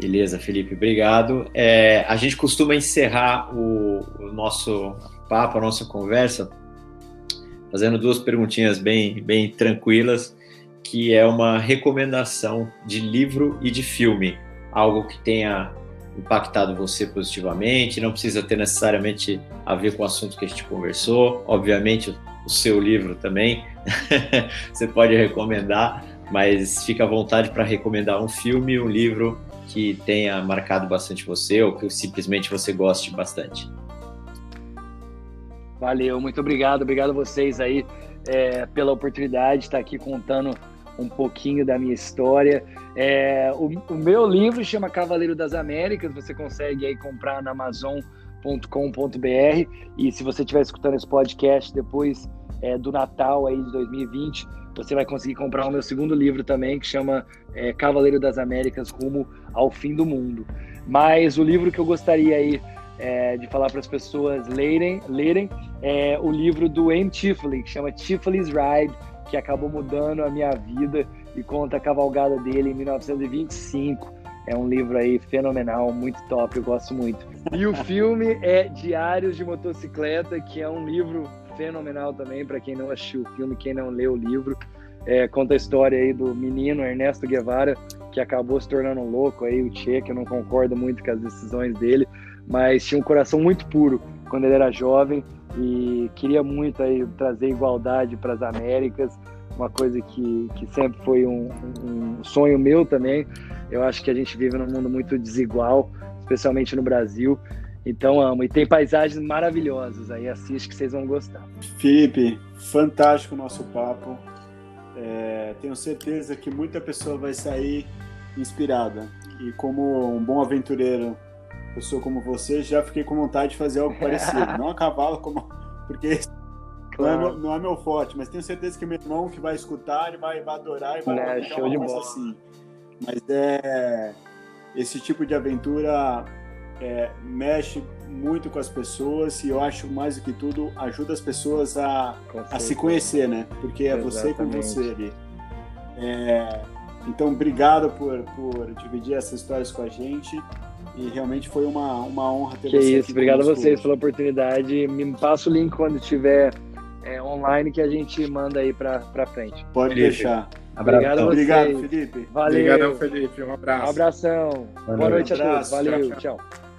Beleza, Felipe, obrigado. É, a gente costuma encerrar o, o, nosso papo, a nossa conversa, fazendo duas perguntinhas bem, bem tranquilas, que é uma recomendação de livro e de filme, algo que tenha impactado você positivamente, não precisa ter necessariamente a ver com o assunto que a gente conversou. Obviamente, o seu livro também, você pode recomendar, mas fica à vontade para recomendar um filme, um livro que tenha marcado bastante você ou que simplesmente você goste bastante. Valeu, muito obrigado, obrigado a vocês aí é, pela oportunidade de estar aqui contando um pouquinho da minha história. É, o, o, meu livro chama Cavaleiro das Américas, você consegue aí comprar na Amazon.com.br e se você estiver escutando esse podcast depois é, do Natal aí de 2020, você vai conseguir comprar o meu segundo livro também, que chama é, Cavaleiro das Américas Rumo ao Fim do Mundo. Mas o livro que eu gostaria aí é, de falar para as pessoas lerem, lerem é o livro do M. Tifley, que chama Tifley's Ride, que acabou mudando a minha vida e conta a cavalgada dele em 1925. É um livro aí fenomenal, muito top, eu gosto muito. E o filme é Diários de Motocicleta, que é um livro fenomenal também para quem não assistiu o filme, quem não leu o livro. É, conta a história aí do menino Ernesto Guevara, que acabou se tornando louco aí, o Che, que eu não concordo muito com as decisões dele, mas tinha um coração muito puro quando ele era jovem e queria muito aí trazer igualdade para as Américas, uma coisa que, que sempre foi um, um sonho meu também. Eu acho que a gente vive num mundo muito desigual, especialmente no Brasil. Então amo. E tem paisagens maravilhosas aí. Assiste que vocês vão gostar. Felipe, fantástico o nosso papo. É, tenho certeza que muita pessoa vai sair inspirada. E como um bom aventureiro pessoa como você, já fiquei com vontade de fazer algo parecido. não a cavalo, como porque claro. não, é meu, não, é meu, forte, mas tenho certeza que meu irmão que vai escutar, ele vai, vai adorar e vai é, show uma coisa assim. Mas é esse tipo de aventura é, mexe muito com as pessoas e eu acho mais do que tudo ajuda as pessoas a, a se conhecer, né? Porque é Exatamente. você com você ali. É, então, obrigado por, por dividir essas histórias com a gente. E realmente foi uma, uma honra ter que você. Que isso, obrigado a vocês pela oportunidade. Me passa o link quando estiver é, online que a gente manda aí para frente. Pode Felipe. deixar. Obrigado a vocês. Obrigado, Felipe. Valeu. Obrigado, Felipe. Um abraço. Um abraço. Boa noite a todos. Valeu. tchau. tchau.